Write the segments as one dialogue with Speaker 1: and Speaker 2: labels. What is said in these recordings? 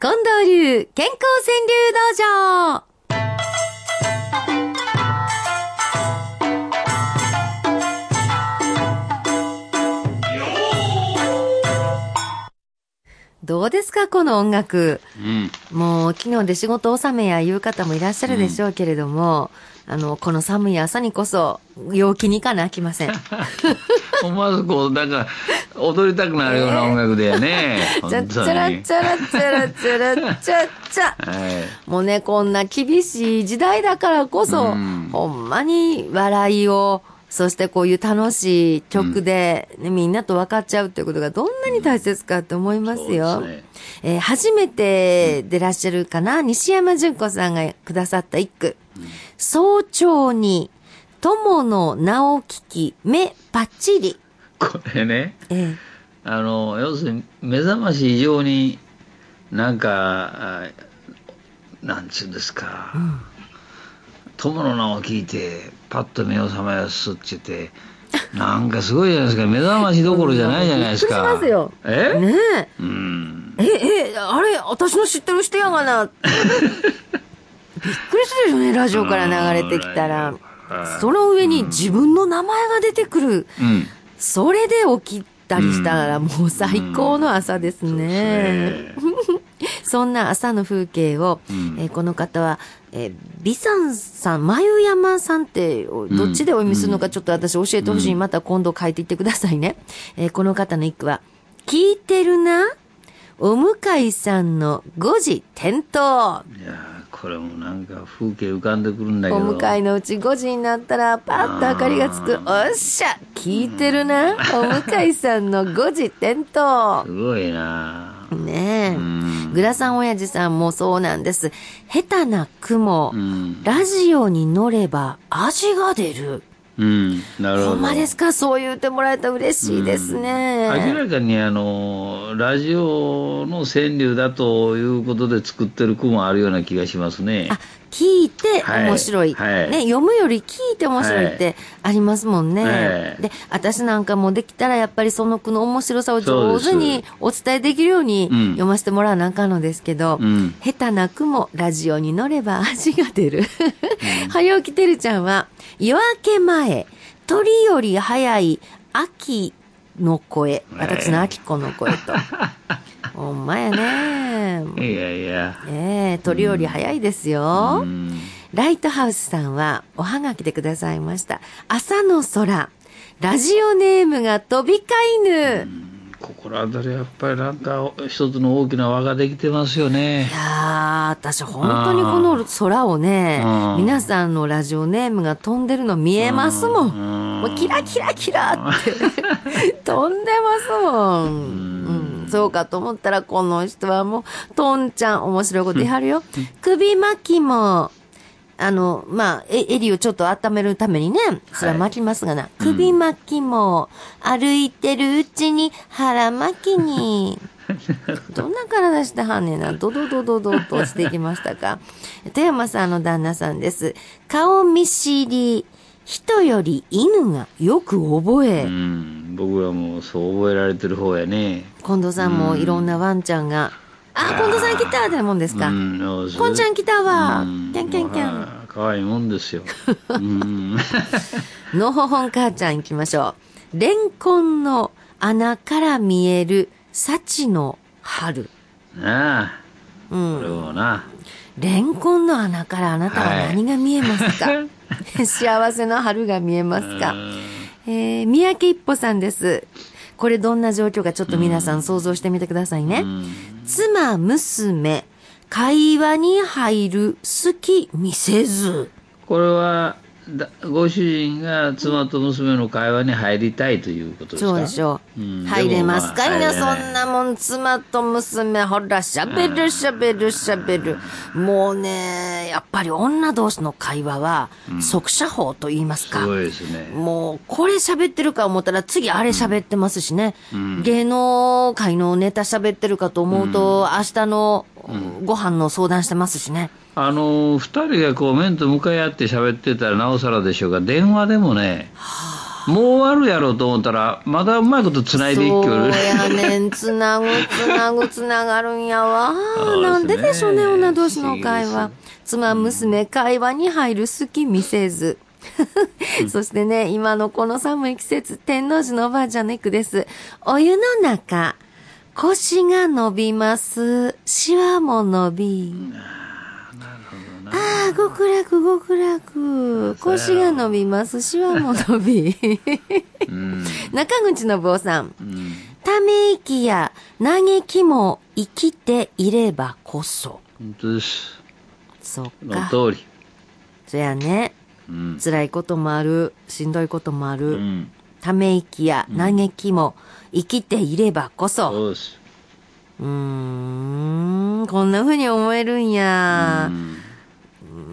Speaker 1: 近藤流健康川柳道場どうですかこの音楽。
Speaker 2: うん。
Speaker 1: もう昨日で仕事納めやいう方もいらっしゃるでしょうけれども、あの、この寒い朝にこそ、陽気に行かなあきません。
Speaker 2: 思わずこう、なんか、踊りたくなるような音楽だよね。
Speaker 1: チャッチャラチャラチャラチャラチャッチャ。
Speaker 2: はい。
Speaker 1: もうね、こんな厳しい時代だからこそ、
Speaker 2: うん
Speaker 1: ほんまに笑いを、そしてこういう楽しい曲で、ねみんなと分かっちゃうっていうことがどんなに大切かって思いますよ。
Speaker 2: そうですね
Speaker 1: えー初めて出らっしゃるかな、西山純子さんがくださった一句。早朝に、友の名を聞き、目パッチリ。
Speaker 2: これね、
Speaker 1: え
Speaker 2: あの、要するに、目覚まし以上に、なんか、あなんちゅうんですか、友の名を聞いて、パッと目を覚ますっちゅって、なんかすごいじゃないですか。目覚ましどころじゃないじゃないですか。
Speaker 1: びっくりしますよえ？
Speaker 2: え
Speaker 1: ねえ。
Speaker 2: うん。
Speaker 1: え、え、あれ、私の知ってる人やがな。びっくりするよね、ラジオから流れてきたら
Speaker 2: うん。
Speaker 1: その上に自分の名前が出てくる。
Speaker 2: うん。
Speaker 1: それで起きたりしたら、もう最高の朝ですね。そんな朝の風景を、
Speaker 2: うん
Speaker 1: えーこの方は、えー、美山さん、眉山さんって、どっちでお読みするのかちょっと私教えてほしい。また今度書いていってくださいね。えーこの方の一句は、聞いてるな？お向かいさんの5時点灯。
Speaker 2: これもなんか風景浮かんでくるんだけ
Speaker 1: お
Speaker 2: ど。
Speaker 1: 向かいのうち5時になったら、パッと明かりがつく。おっしゃ聞いてるなお向かいさんの5時点灯。
Speaker 2: すごいな
Speaker 1: ねえ。
Speaker 2: うん
Speaker 1: グラさん親父さんもそうなんです。下手な雲。
Speaker 2: うん。
Speaker 1: ラジオに乗れば味が出る。
Speaker 2: うん。なるほど。
Speaker 1: ほんまですか？そう言ってもらえたら嬉しいですね。
Speaker 2: 明らかにあのラジオの川柳だということで作ってる句もあるような気がしますね。
Speaker 1: あ、聞いて
Speaker 2: はい
Speaker 1: 面白い。
Speaker 2: はい
Speaker 1: ね、読むより聞いて面白いってありますもんね。
Speaker 2: はい
Speaker 1: で、私なんかもできたらやっぱりその句の面白さを上手にお伝えできるように
Speaker 2: うん
Speaker 1: 読ませてもらわなあかんのですけど、
Speaker 2: うん
Speaker 1: 下手な句もラジオに乗れば味が出る。早起きてるちゃんは、夜明け前、鳥より早い秋の声。私の秋子の声と。ほんまやね。
Speaker 2: いやいや。
Speaker 1: ええ鳥より早いですよ。
Speaker 2: うん
Speaker 1: ライトハウスさんはおはがきでくださいました。朝の空。ラジオネームが飛び交いぬ。
Speaker 2: 心当たりやっぱりなんか一つの大きな輪ができてますよね
Speaker 1: い。やー、私本当にこの空をね
Speaker 2: うん、
Speaker 1: 皆さんのラジオネームが飛んでるの見えますもんもうキラキラキラって 飛んでますもん。うん、そうかと思ったらこの人はもう、トンちゃん面白いこと言いはるよ。首巻きも、あの、まあ、え襟をちょっと温めるためにね、それは巻きますがな。首巻きも、歩いてるうちに腹巻きに。どんな体してはんねんな。ドドドドドとしていきましたか。富山さんの旦那さんです。顔見知り。人より犬がよく覚え。
Speaker 2: うん、僕はもうそう覚えられてる方やね。
Speaker 1: 近藤さんもいろんなワンちゃんが、あ、近藤さん来たってもんですか？
Speaker 2: うん、
Speaker 1: ちゃん来たわ
Speaker 2: うん
Speaker 1: キャンキャンキャン
Speaker 2: まあ可愛いもんですよ。うん。
Speaker 1: のほほん母ちゃん行きましょう。レンコンの穴から見える幸の春。
Speaker 2: なあ、
Speaker 1: う
Speaker 2: これな。
Speaker 1: レンコンの穴からあなたは何が見えますか、幸せの春が見えますか？
Speaker 2: うん
Speaker 1: えー、三宅一歩さんです。これどんな状況かちょっと皆さん想像してみてくださいね。妻、娘、会話に入る好き見せず。
Speaker 2: これはだご主人が妻と娘の会話に入りたいということですか？
Speaker 1: そうでしょう。
Speaker 2: うん
Speaker 1: 入れますか？いな、
Speaker 2: まあ
Speaker 1: そんなもん、妻と娘、ほら、喋る、喋る、喋る。もうね、やっぱり女同士の会話は、速射法と言いますか。
Speaker 2: すごいですね。
Speaker 1: もう、これ喋ってるか思ったら、次あれ喋ってますしね。
Speaker 2: うん
Speaker 1: 芸能界のネタ喋ってるかと思うと、明日のご飯の相談してますしね。
Speaker 2: あの二人がこう面と向かい合って喋ってたらなおさらでしょうが電話でもねもう終わるやろうと思ったら、まだうまいこと繋いでいく
Speaker 1: そうやねん。つなぐ、つなぐ、つながるんやわ。
Speaker 2: ね
Speaker 1: なんででしょうね、女同士の会話。妻、娘、会話に入る隙見せず。そしてね、今のこの寒い季節、天王寺のおばあちゃんの句です。お湯の中、腰が伸びます。シワも伸び。ああ、極楽、極楽。腰が伸びます。シワも伸び。
Speaker 2: うん。
Speaker 1: 中口信夫さん。
Speaker 2: うん。
Speaker 1: ため息や嘆きも生きていればこそ。
Speaker 2: 本当です。
Speaker 1: そっ
Speaker 2: その
Speaker 1: か。
Speaker 2: 通り。
Speaker 1: そやね。
Speaker 2: うん。
Speaker 1: 辛いこともある。しんどいこともあ
Speaker 2: う
Speaker 1: る。
Speaker 2: ん。
Speaker 1: ため息や嘆きも生きていればこそ。
Speaker 2: そうです。
Speaker 1: うーん、こんな風に思えるんや
Speaker 2: う。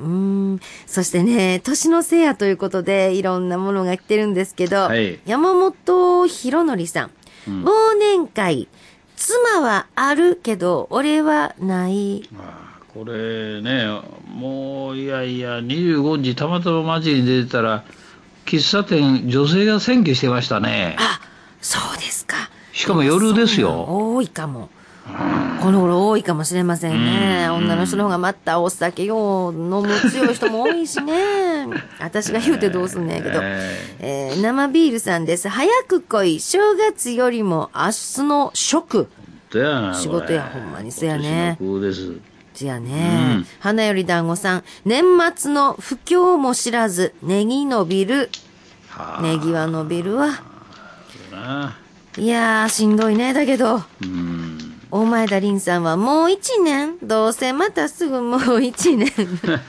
Speaker 1: ん。そしてね、年のせいやということで、いろんなものが来てるんですけど、
Speaker 2: はい
Speaker 1: 山本博則さん。
Speaker 2: うん
Speaker 1: 忘年会、妻はあるけど、俺はない。
Speaker 2: まあこれね、もういやいや、25日、たまたま街に出てたら、喫茶店、女性が占拠してましたね。
Speaker 1: あ、そうですか。
Speaker 2: しかも夜ですよ。
Speaker 1: 多いかも。この頃多いかもしれませんね。
Speaker 2: うん
Speaker 1: 女の人の方がまたお酒よう飲む強い人も多いしね。私が言うてどうすんねんやけど。
Speaker 2: え
Speaker 1: えー生ビールさんです。早く来い。正月よりも明日の食。仕事やほんまにそやね。じゃあ
Speaker 2: う
Speaker 1: ね
Speaker 2: ん。
Speaker 1: 花より団子さん。年末の不況も知らず、ネギ伸びる。
Speaker 2: はあ
Speaker 1: ネギは伸びるわ。いやー、しんどいね。だけど。
Speaker 2: うん。
Speaker 1: 大前田凛さんはもう一年どうせまたすぐもう一年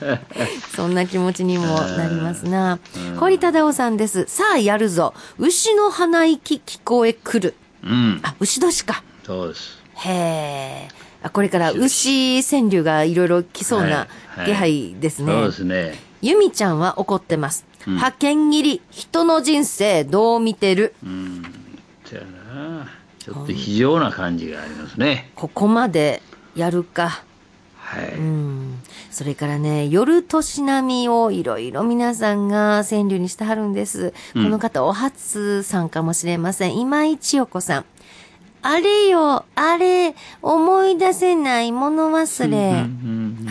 Speaker 1: そんな気持ちにもなりますな。堀忠夫さんです。さあやるぞ。牛の鼻息聞こえくる。
Speaker 2: うん。
Speaker 1: あ、牛年か。
Speaker 2: そうです。
Speaker 1: へえ。あこれから牛川柳がいろいろ来そうな
Speaker 2: はい
Speaker 1: 気配ですね。
Speaker 2: そうですね。
Speaker 1: 由美ちゃんは怒ってます。
Speaker 2: うん
Speaker 1: 派遣切り、人の人生どう見てる？
Speaker 2: うん。そやな。ちょっと非常な感じがありますね。
Speaker 1: ここまでやるか。
Speaker 2: はい。
Speaker 1: うん。それからね、夜年並みをいろいろ皆さんが川柳にしてはるんです。
Speaker 2: うん
Speaker 1: この方、お初さんかもしれません。今井千代子さん。あれよ、あれ、思い出せない物忘れ。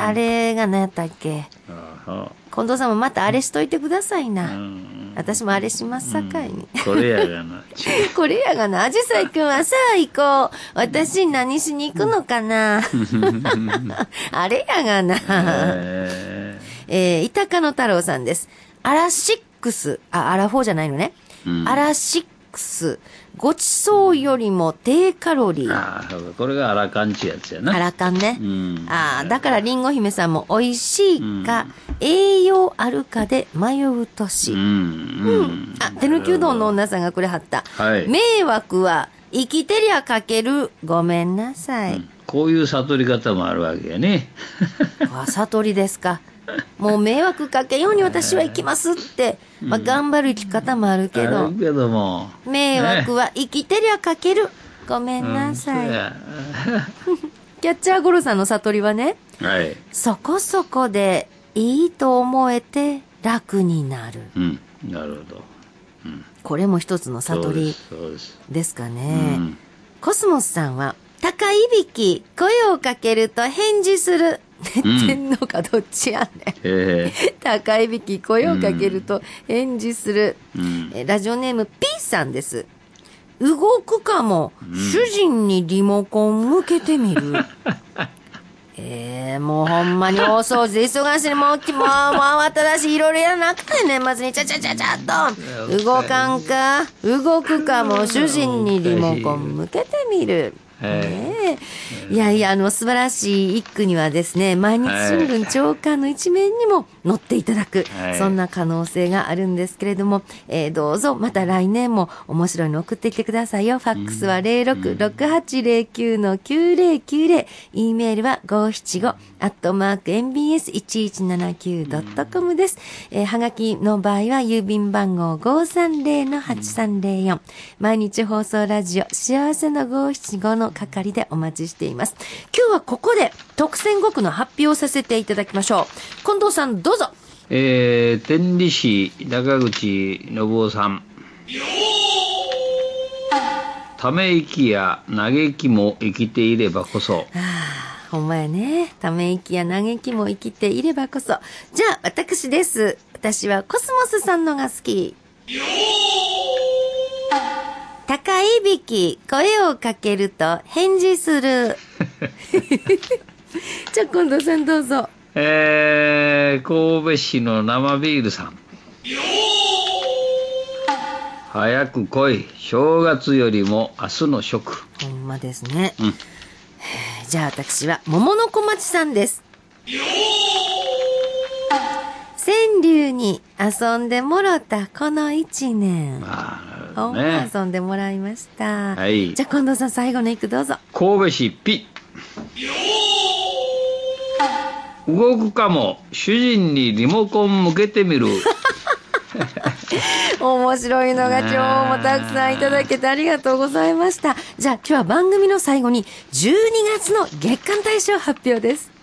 Speaker 1: あれが何やったっけ？
Speaker 2: あ
Speaker 1: 近藤さんもまたあれしといてくださいな。
Speaker 2: ん
Speaker 1: 私もあれしますさかいに。
Speaker 2: これやがな。
Speaker 1: これやがな、アジサイくんはさあ行こう。私何しに行くのかな？あれやがな。
Speaker 2: え
Speaker 1: えー、板鹿野太郎さんです。アラシックス、あ、アラフォーじゃないのね。
Speaker 2: うん
Speaker 1: アラシックス、ごちそうよりも低カロリ
Speaker 2: ー、
Speaker 1: ー。
Speaker 2: ああ、これがアラカンチやつやな。
Speaker 1: アラカンね。
Speaker 2: うん
Speaker 1: ああ、だからリンゴ姫さんも美味しいか、栄養あるかで迷う年。
Speaker 2: うん。
Speaker 1: う
Speaker 2: うん
Speaker 1: ん。あ、手抜きうどんの女さんがくれはった。
Speaker 2: はい
Speaker 1: 迷惑は生きてりゃかける。ごめんなさい。
Speaker 2: こういう悟り方もあるわけやね。
Speaker 1: あ、悟りですか。もう迷惑かけように私は行きますって、まあ、頑張る生き方もあるけど
Speaker 2: けども。
Speaker 1: 迷惑は生きてりゃかける。ごめんなさい。
Speaker 2: うん
Speaker 1: キャッチャーゴロさんの悟りはね、
Speaker 2: はい。
Speaker 1: そこそこでいいと思えて楽になる。
Speaker 2: うん。なるほど。うん。
Speaker 1: これも一つの悟り
Speaker 2: です。
Speaker 1: か
Speaker 2: う
Speaker 1: ね。
Speaker 2: ん。
Speaker 1: コスモスさんは、高いびき、声をかけると返事する。寝てんのかどっちやねん。
Speaker 2: え
Speaker 1: 高いびき、声をかけると返事する。
Speaker 2: えうん。
Speaker 1: えラジオネーム P さんです。動くかも、主人にリモコン向けてみる。ええもうほんまに大掃除で忙しい。もう、もう、もう慌ただしい。いろいろやらなくて年末にちゃちゃちゃちゃっと。動かんか動くかも、主人にリモコン向けてみる。
Speaker 2: はい
Speaker 1: ねえいやいや、あの、素晴らしい一句にはですね、毎日新聞長官の一面にも載っていただく、
Speaker 2: はい
Speaker 1: そんな可能性があるんですけれども、えーどうぞまた来年も面白いの送ってきてくださいよ。ファックスは066809-9090、e メールは575アットマーク mbs1179.com です。えーはがきの場合は郵便番号530-8304、毎日放送ラジオ幸せの575の係でお待ちしています。今日はここで特選5句の発表をさせていただきましょう。近藤さんどうぞ。
Speaker 2: えー、天理市中口信夫さん。ため息や嘆きも生きていればこそ。
Speaker 1: ああ、ほんまやね。ため息や嘆きも生きていればこそ。じゃあ、私です。私はコスモスさんのが好き。高いびき、声をかけると返事する。じゃあ、近藤さんどうぞ。
Speaker 2: えー、神戸市の生ビールさん。早く来い。正月よりも明日の食。
Speaker 1: ほんまですね。
Speaker 2: うん
Speaker 1: じゃあ私は桃の小町さんです。川柳に遊んでもろたこの一年。
Speaker 2: ああね。
Speaker 1: 遊んでもらいました。
Speaker 2: はい
Speaker 1: じゃあ近藤さん最後の一句どうぞ。
Speaker 2: 神戸市ピ動くかも主人にリモコン向けてみる
Speaker 1: 面白いのが今日もたくさんいただけてありがとうございました。じゃあ今日は番組の最後に12月の月間大賞発表です。